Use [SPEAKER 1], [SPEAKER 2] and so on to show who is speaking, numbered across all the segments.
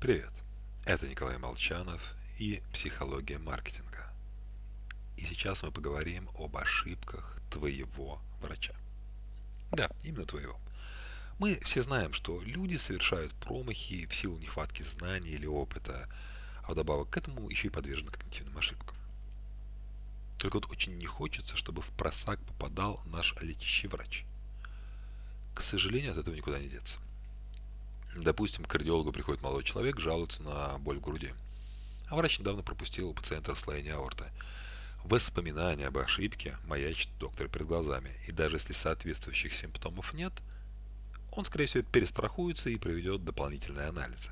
[SPEAKER 1] Привет, это Николай Молчанов и «Психология маркетинга». И сейчас мы поговорим об ошибках твоего врача. Да, именно твоего. Мы все знаем, что люди совершают промахи в силу нехватки знаний или опыта, а вдобавок к этому еще и подвержены когнитивным ошибкам. Только вот очень не хочется, чтобы в просак попадал наш лечащий врач. К сожалению, от этого никуда не деться. Допустим, к кардиологу приходит молодой человек, жалуется на боль в груди. А врач недавно пропустил у пациента расслоение аорты. Воспоминания об ошибке маячит доктор перед глазами. И даже если соответствующих симптомов нет, он, скорее всего, перестрахуется и проведет дополнительные анализы.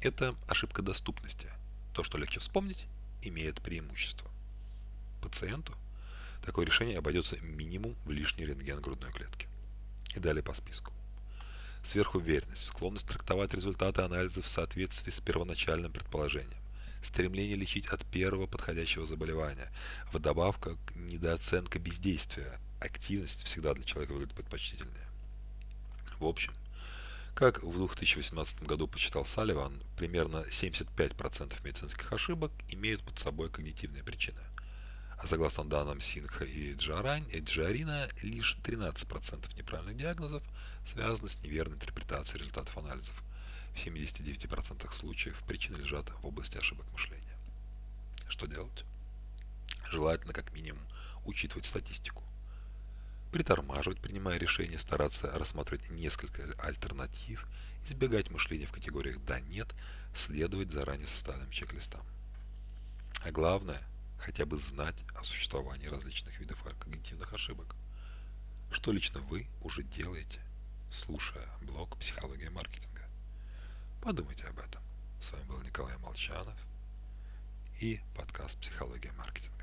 [SPEAKER 1] Это ошибка доступности. То, что легче вспомнить, имеет преимущество. Пациенту такое решение обойдется минимум в лишний рентген грудной клетки. И далее по списку сверхуверенность, склонность трактовать результаты анализа в соответствии с первоначальным предположением, стремление лечить от первого подходящего заболевания, вдобавок недооценка бездействия, активность всегда для человека выглядит предпочтительнее. В общем, как в 2018 году почитал Салливан, примерно 75% медицинских ошибок имеют под собой когнитивные причины. Согласно данным Синха и Джарань, и Джарина, лишь 13% неправильных диагнозов связаны с неверной интерпретацией результатов анализов. В 79% случаев причины лежат в области ошибок мышления. Что делать? Желательно как минимум учитывать статистику. Притормаживать, принимая решение, стараться рассматривать несколько альтернатив, избегать мышления в категориях «да-нет», следовать заранее составленным чек-листам. А главное – хотя бы знать о существовании различных видов когнитивных ошибок. Что лично вы уже делаете, слушая блог «Психология маркетинга». Подумайте об этом. С вами был Николай Молчанов и подкаст «Психология маркетинга».